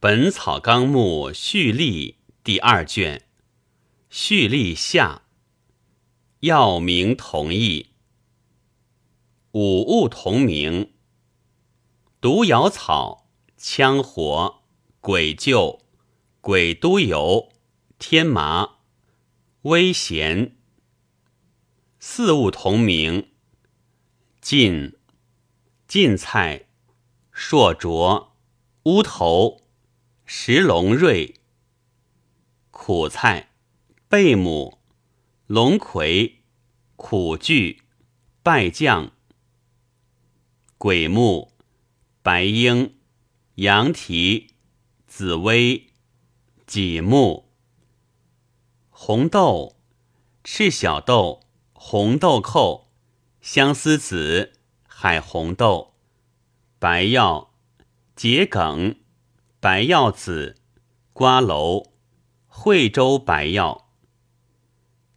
本草纲目序例第二卷序例下药名同义五物同名毒药草羌活鬼臼鬼都油天麻微咸四物同名晋晋菜硕卓乌头。石龙瑞、苦菜、贝母、龙葵、苦苣、败酱、鬼木、白鹰、羊蹄、紫薇、己木、红豆、赤小豆、红豆蔻、相思子、海红豆、白药、桔梗。白药子、瓜蒌、惠州白药、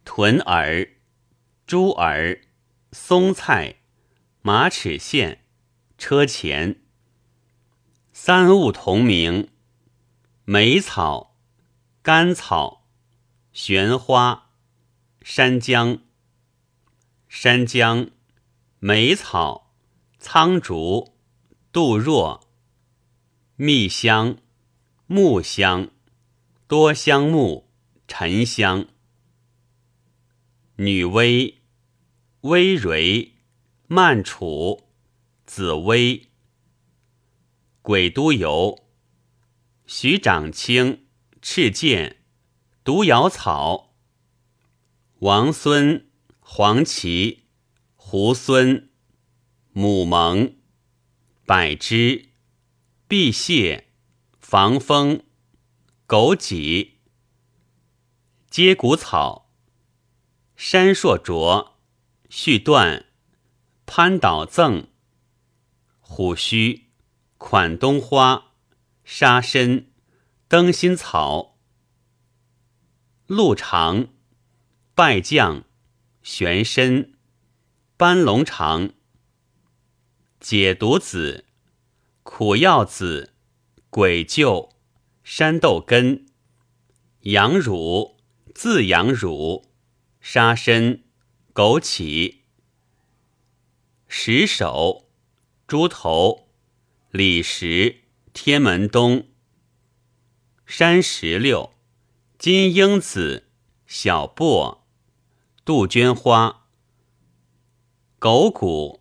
豚耳、猪耳、松菜、马齿苋、车前。三物同名：梅草、甘草、玄花、山姜、山姜、梅草、苍竹、杜若。蜜香、木香、多香木、沉香、女薇、葳蕤、曼楚、紫薇、鬼都油、徐长卿、赤剑、毒瑶草、王孙、黄芪、猢狲、母蒙、柏枝。辟泻、防风、枸杞、接骨草、山硕卓、续断、攀倒赠、虎须、款冬花、沙参、灯心草、鹿肠、败酱、玄参、斑龙肠、解毒子。苦药子、鬼臼、山豆根、羊乳、自羊乳、沙参、枸杞、石首、猪头、李石、天门冬、山石榴、金樱子、小檗、杜鹃花、狗骨、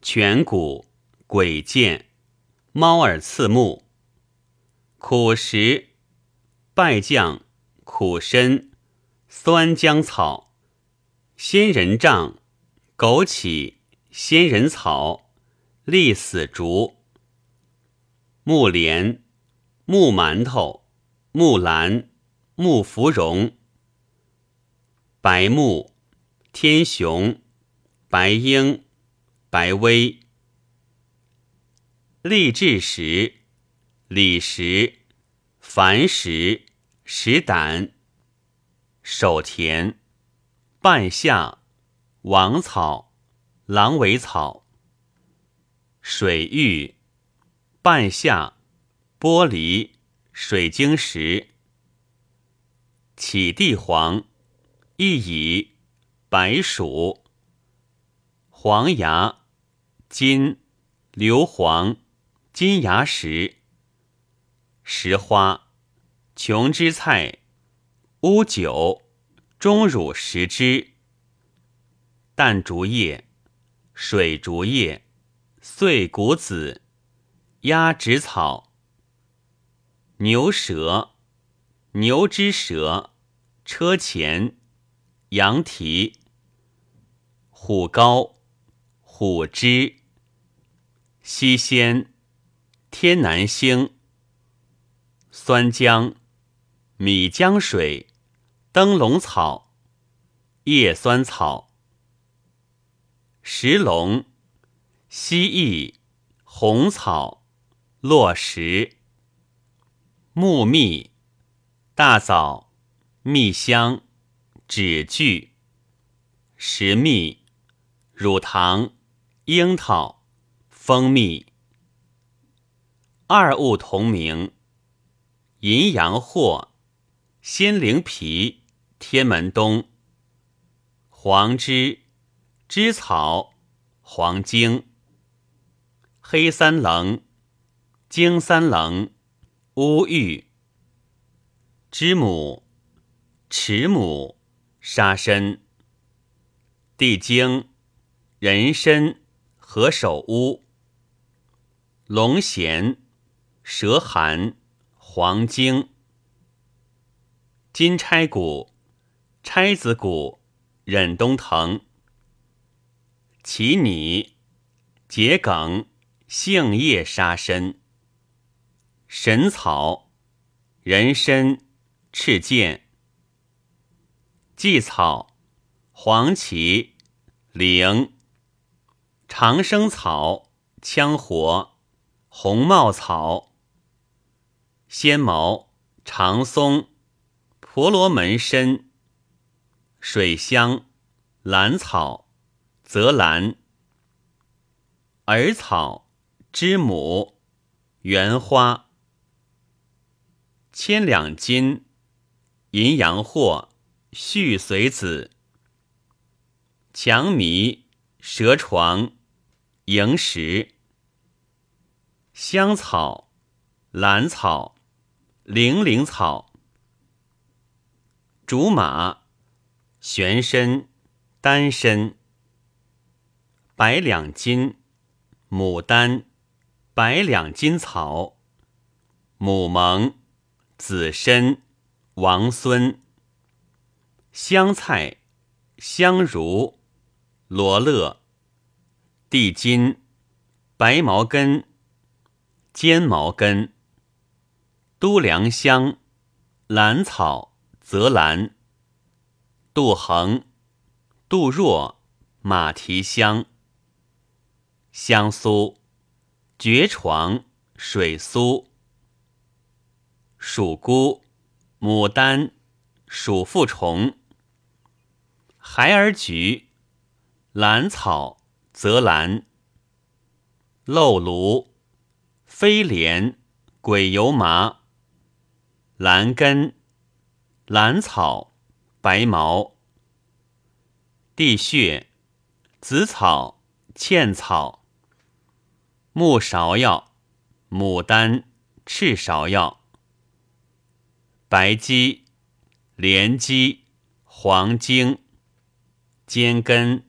颧骨、鬼剑。猫耳刺目，苦石、败酱、苦参、酸姜草、仙人掌、枸杞、仙人草、栗死竹、木莲、木馒头、木兰、木芙蓉、白木、天雄、白鹰、白薇。立志石、李石、矾石、石胆、手田、半夏、王草、狼尾草、水玉、半夏、玻璃、水晶石、起地黄、一乙、白薯、黄芽、金、硫磺。金牙石、石花、琼枝菜、乌酒、钟乳石枝、淡竹叶、水竹叶、碎骨子、鸭芷草、牛舌、牛之舌、车前、羊蹄、虎膏、虎枝、西仙。天南星、酸姜、米浆水、灯笼草、叶酸草、石龙、蜥蜴、红草、落石、木蜜、大枣、蜜香、枳具、石蜜、乳糖、樱桃、蜂蜜。二物同名，淫阳藿，仙灵皮，天门冬。黄枝，枝草，黄精。黑三棱，荆三棱，乌玉。知母，池母，沙参。地经，人参，何首乌。龙涎，蛇寒，黄精。金钗骨，钗子骨，忍冬藤。奇拟，桔梗，杏叶沙参。神草，人参，赤剑。荠草，黄芪。灵，长生草，羌活，红帽草，仙毛，长松，婆罗门参，水香，兰草，泽兰，耳草，知母，圆花，千两金，银阳藿，续随子。强迷、蛇床、萤石、香草、兰草、零陵草、竹马、玄参、丹参、百两金、牡丹、百两金草、母蒙、紫参、王孙、香菜、香茹。罗勒、地金、白茅根、尖茅根、都良香、兰草、泽兰、杜衡、杜若、马蹄香、香苏、蕨床、水苏、鼠菇、牡丹、鼠腹虫、孩儿菊。兰草、泽兰、漏芦、飞莲、鬼油麻、兰根、兰草、白毛、地穴、紫草、茜草、木芍药、牡丹、赤芍药、白鸡、莲鸡、黄精、尖根。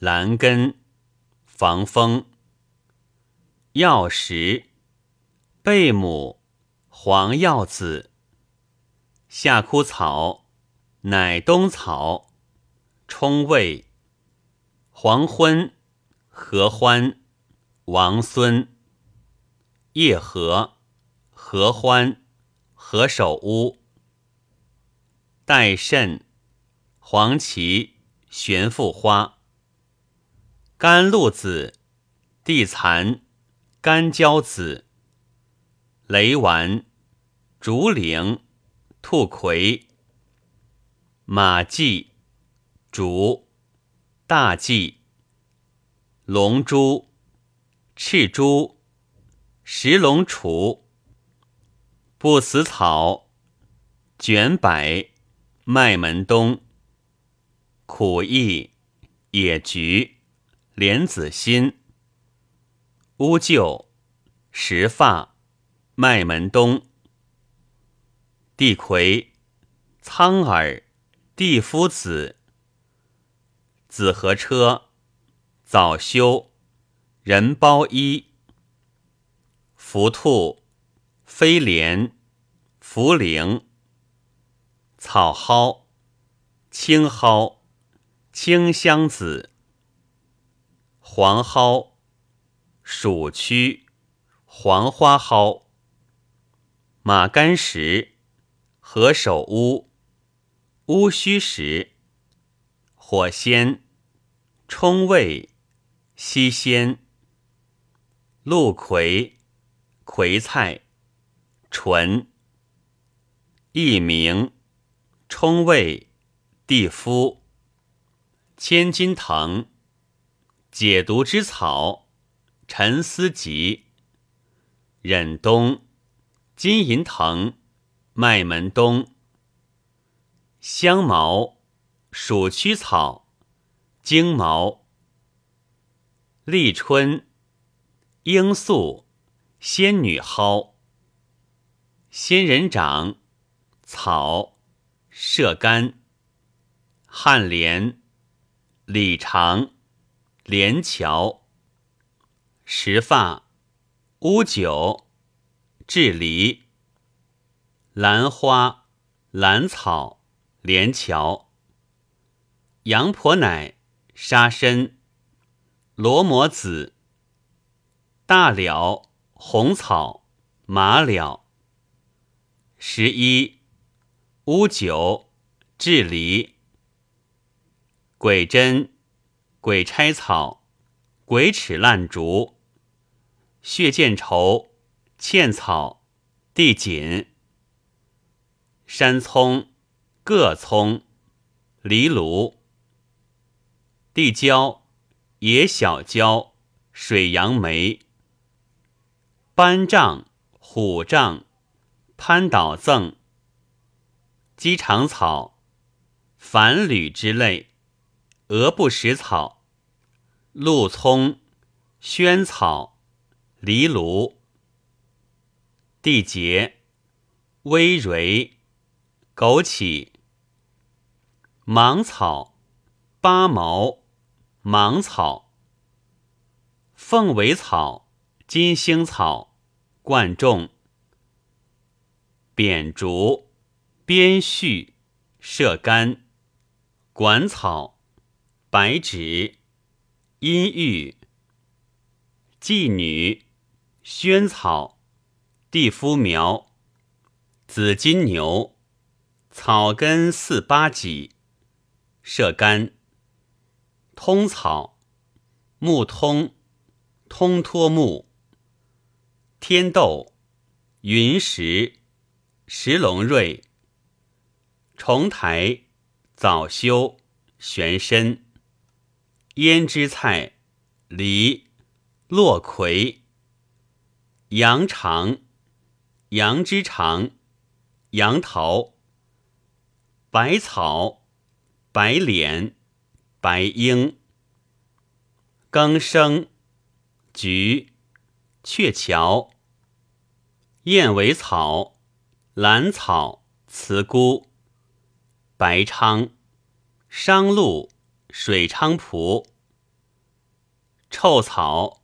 兰根、防风、药石、贝母、黄药子、夏枯草、乃冬草、冲味、黄昏、合欢、王孙、叶合、合欢、何首乌、代肾、黄芪、玄附花。甘露子、地蚕、干椒子、雷丸、竹苓、兔葵、马蓟、竹、大蓟、龙珠、赤珠、石龙雏、不死草、卷柏、麦门冬、苦役、野菊。莲子心、乌桕、石发、麦门冬、地葵、苍耳、地夫子、紫河车、早修、人包衣、浮兔、飞莲、茯苓、草蒿、青蒿、清香子。黄蒿、鼠曲、黄花蒿、马干石、何首乌、乌须石、火仙、冲味、西仙、鹿葵、葵菜、纯、益明、冲味、地夫、千金藤。解毒之草，沉思集。忍冬、金银藤、麦门冬。香茅，属曲草，荆毛。立春，罂粟，仙女蒿。仙人掌，草，射干。旱莲，李长，连桥。石发，乌酒，雉梨。兰花，兰草，连桥。杨婆奶，沙参。罗摩子，大了，红草，马了。十一，乌九，雉梨。鬼针，鬼差草，鬼齿烂竹。血见愁，茜草，地锦。山葱，各葱，藜芦。地椒。野小椒、水杨梅、班杖、虎杖、潘倒赠、鸡肠草、繁缕之类、鹅不食草、鹿葱、萱草、藜芦、地节、微蕤、枸杞、芒草、八毛。芒草、凤尾草、金星草、贯众、扁竹、边絮、射干、管草、白芷、阴郁、妓女、萱草、地夫苗、紫金牛、草根四八戟、射干。通草，木通，通脱木。天豆，云石，石龙瑞。重台，早修，玄参。胭脂菜，梨，落葵。羊肠，羊脂肠，杨桃。百草，白莲。白英、更生、菊、鹊桥、燕尾草、兰草、茨菇、白昌、商鹿、水菖蒲、臭草、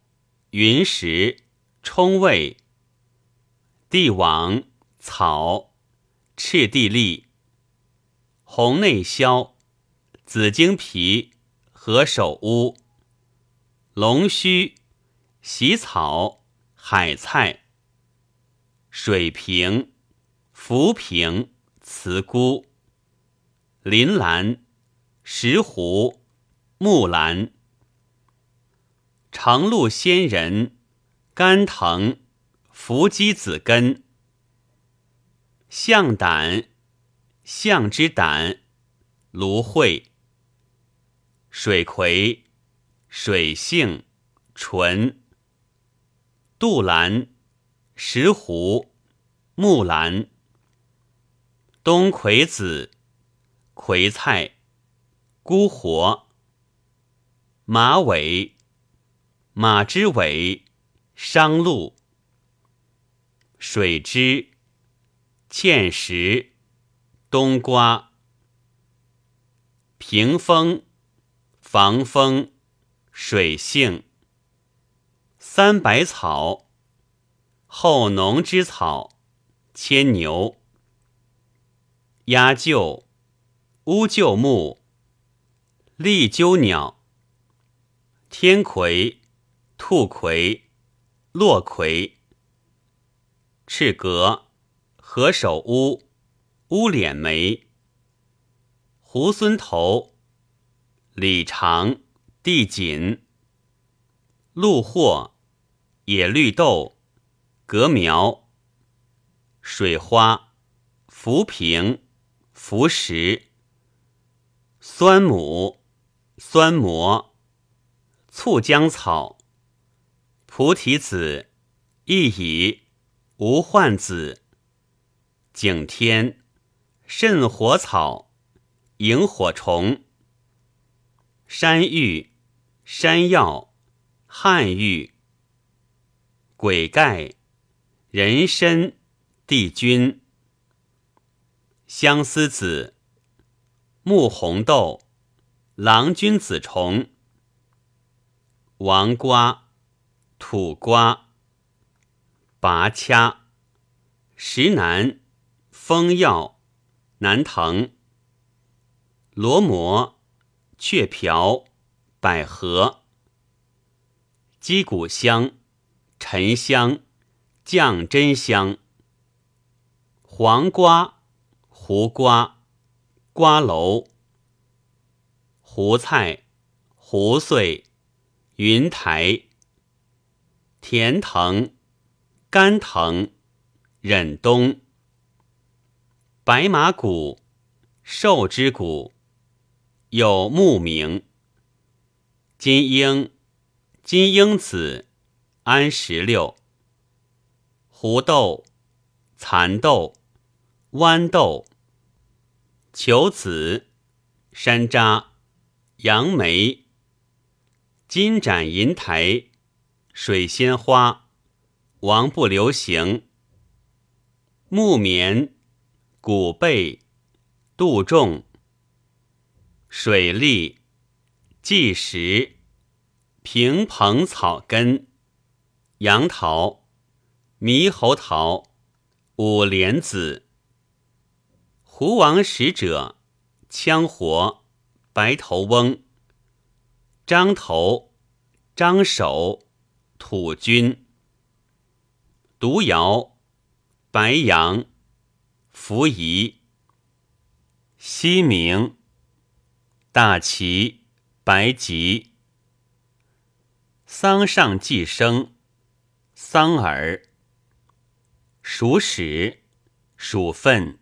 云石、冲味、地网、草、赤地利、红内消。紫荆皮、何首乌、龙须、洗草、海菜、水平、浮萍、茨菇、林兰、石斛、木兰、长鹿仙人、甘藤、伏鸡子根、象胆、象之胆、芦荟。水葵、水性、纯、杜兰、石斛、木兰、冬葵子、葵菜、菇活、马尾、马之尾、商鹿、水枝、芡实、冬瓜、屏风。防风、水性、三百草、后农之草、牵牛、鸦臼、乌桕木、立鸠鸟、天葵、兔葵、落葵、赤蛤、何首乌、乌脸梅、猢狲头。李长、地锦、鹿货、野绿豆、革苗、水花、浮萍、浮石、酸母、酸蘑、醋浆草、菩提子、一乙、无患子、景天，肾火草，萤火虫。山芋，山药，汉芋，鬼盖，人参，地君。相思子，木红豆，郎君子虫。王瓜，土瓜，拔掐，石楠，风药，南藤，罗摩，雀瓢，百合，鸡骨香，沉香，降真香，黄瓜，胡瓜，瓜蒌，胡菜，胡穗。云台、甜藤、甘藤、忍冬、白马谷、寿之谷，有木名。金英、金英子、安石榴、胡豆、蚕豆、豌豆、球子、山楂、杨梅。金盏银台，水仙花，王不留行。木棉，古贝，杜仲。水利，稷石，平蓬草根，杨桃，猕猴桃，五莲子。胡王使者，羌活，白头翁。张头、张首、土君、独窑、白杨、扶夷、西明、大齐、白吉、桑上寄生、桑耳、鼠屎、鼠粪、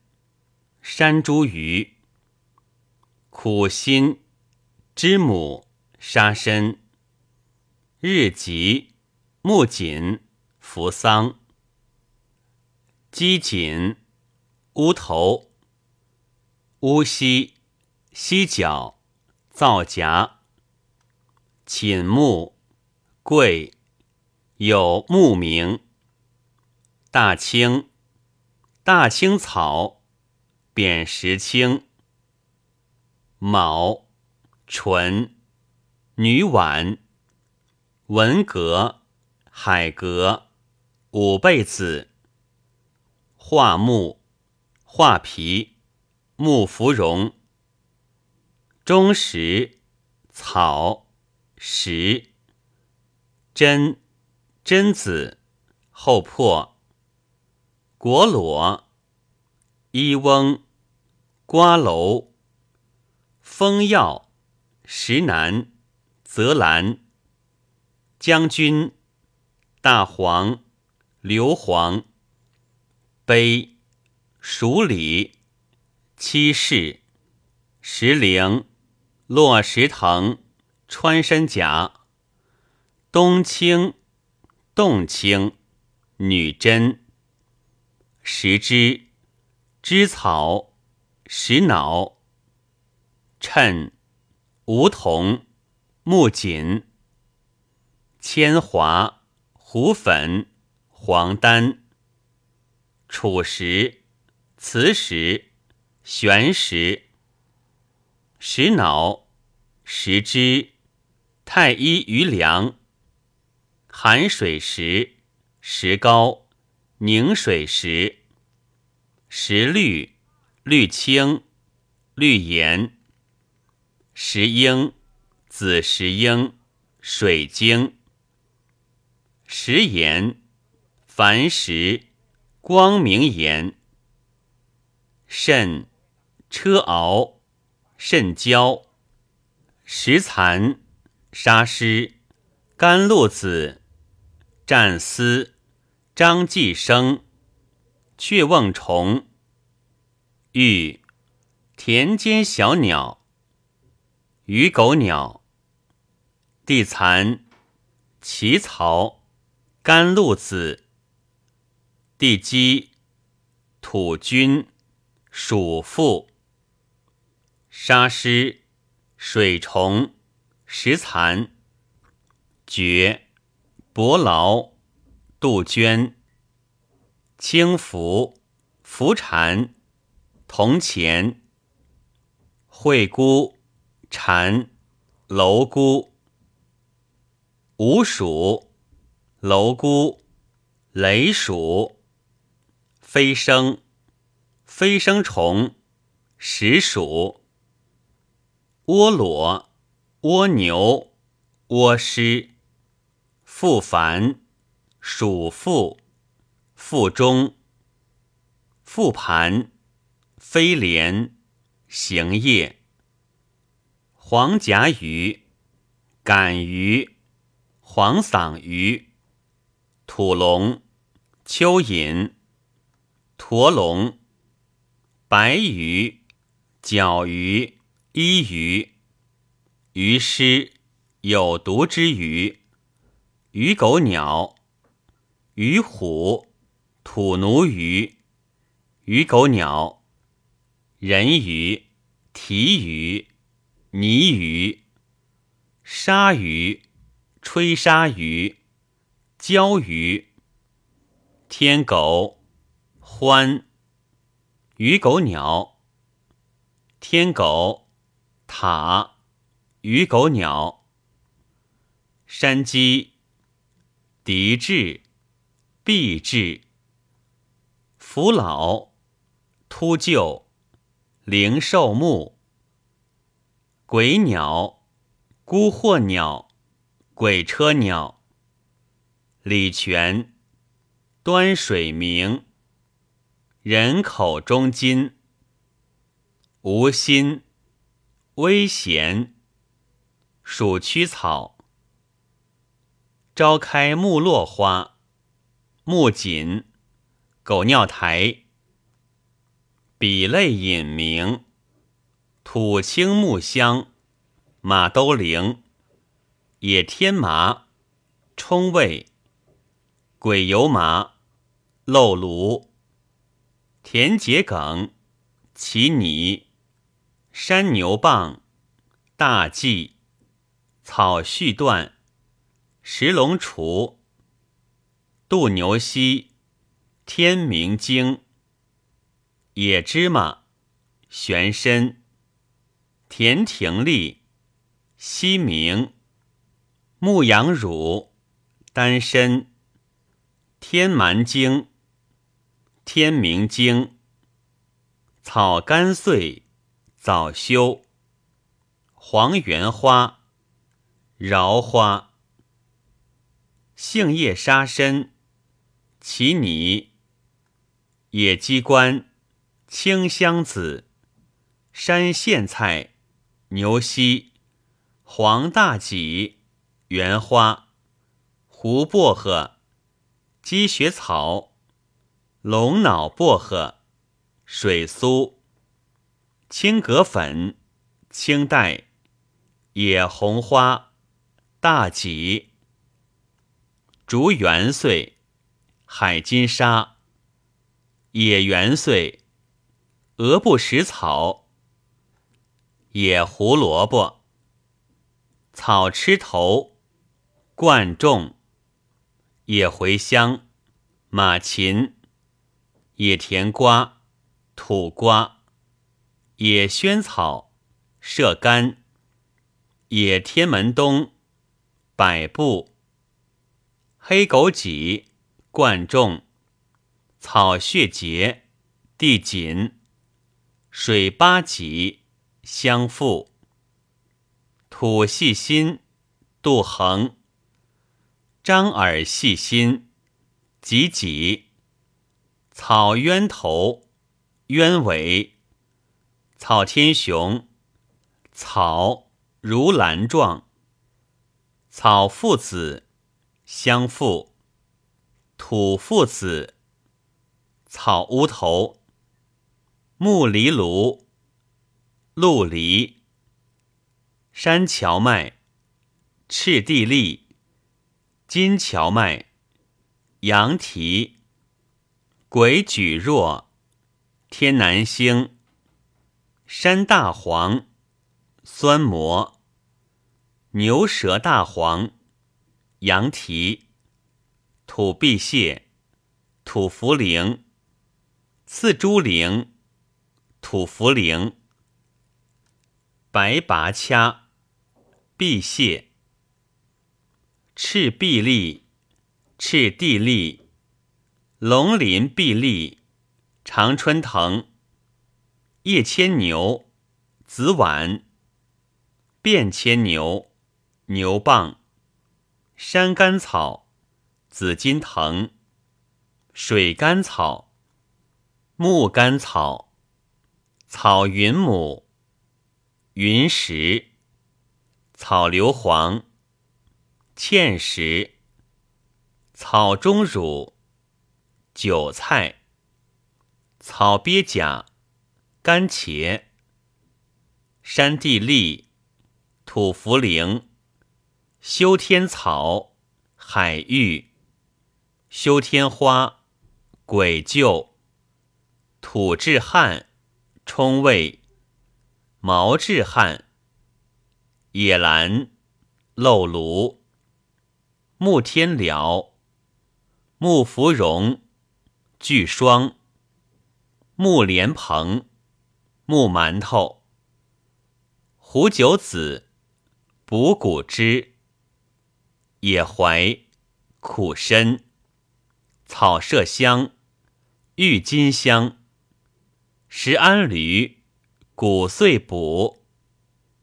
山茱萸、苦心、知母。沙参、日吉、木槿、扶桑、鸡锦、乌头、乌犀、犀角、皂荚、寝木、桂，有木名。大青、大青草、扁石青、卯、纯。女婉、文革、海格、五倍子、画木、画皮、木芙蓉、中石、草、石、榛、榛子、后破、果裸、伊翁、瓜蒌、风药、石楠。泽兰、将军、大黄、硫磺、碑、蜀里、七世、石灵、落石藤、穿山甲、冬青、冻青、女贞、石枝、枝草、石脑、衬、梧桐。木槿、铅华、胡粉、黄丹、楚石、磁石、玄石、石脑、石脂、太医余粮、寒水石、石膏、凝水石、石绿、绿青、绿岩、石英。紫石英、水晶、石岩、矾石、光明岩、肾、车熬、肾胶、石蚕、沙虱、甘露子、战丝、张继生、雀瓮虫、玉、田间小鸟、鱼狗鸟。地蚕、奇草、甘露子、地鸡、土君，鼠妇。沙虱，水虫，石蚕。蕨，伯劳，杜鹃。青浮，浮蝉，铜钱。惠姑，蝉，蝼蛄。五鼠，蝼蛄，雷鼠。飞升，飞生虫，石鼠。蜗裸，蜗牛，蜗狮。复繁，属复，腹中。复盘，飞廉，行业。黄甲鱼，赶鱼。黄嗓鱼，土龙，蚯蚓，驼龙，白鱼，角鱼，衣鱼，鱼虱，有毒之鱼，鱼狗鸟，鱼虎，土奴鱼，鱼狗鸟，人鱼，提鱼，泥鱼，鲨鱼。吹鲨鱼，鲛鱼，天狗，獾，鱼狗鸟，天狗，塔，鱼狗鸟，山鸡，敌雉，避雉，扶老，秃鹫，灵兽木，鬼鸟，孤惑鸟。鬼车鸟，李泉，端水明，人口中金，无心，微咸，鼠曲草，朝开木落花，木槿，狗尿苔，比类隐名，土青木香，马兜铃。野天麻，冲味；鬼油麻，漏炉；田桔梗，其拟；山牛蒡，大蓟；草絮断，石龙雏；杜牛膝，天明经；野芝麻，玄参；田庭栗，西明。牧羊乳，丹参，天蛮精，天明经，草干碎，早休，黄缘花，饶花，杏叶沙参，其泥，野鸡冠，清香子，山苋菜，牛膝，黄大戟。圆花、胡薄荷、积雪草、龙脑薄荷、水苏、青葛粉、青黛、野红花、大戟、竹元穗、海金沙、野元穗、鹅不食草、野胡萝卜、草吃头。灌种，野茴香，马芹，野甜瓜，土瓜，野萱草，射干，野天门冬，百步，黑枸杞，灌种，草血结，地锦，水八戟，相附，土细心，杜衡。张耳细心，及己草鸢头，鸢尾，草天雄，草如兰状，草父子，相附，土父子，草乌头，木梨芦，鹿梨，山荞麦，赤地栗。金荞麦，羊蹄，鬼举若，天南星，山大黄，酸蘑，牛舌大黄，羊蹄，土碧蟹，土茯苓，刺猪苓，土茯苓，白拔掐，碧蟹，赤壁利，赤地栗，龙鳞碧栗。常春藤、叶牵牛、紫菀、便牵牛、牛蒡、山甘草、紫金藤、水甘草、木甘草、草云母、云石、草硫磺、芡实、草中乳、韭菜。草鳖甲、干茄、山地栗、土茯苓、修天草、海芋、修天花、鬼臼、土治汗、冲味、毛治汗、野兰、漏芦、木天蓼、木芙蓉、巨霜。木莲蓬、木馒头、胡九子、补骨枝、野槐、苦参、草麝香、郁金香、石安驴、骨碎补、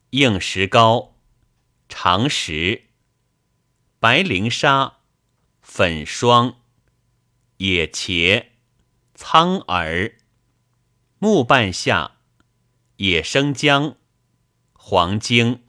硬石膏、长石、白灵沙、粉霜、野茄、苍耳。木半夏、野生姜、黄精。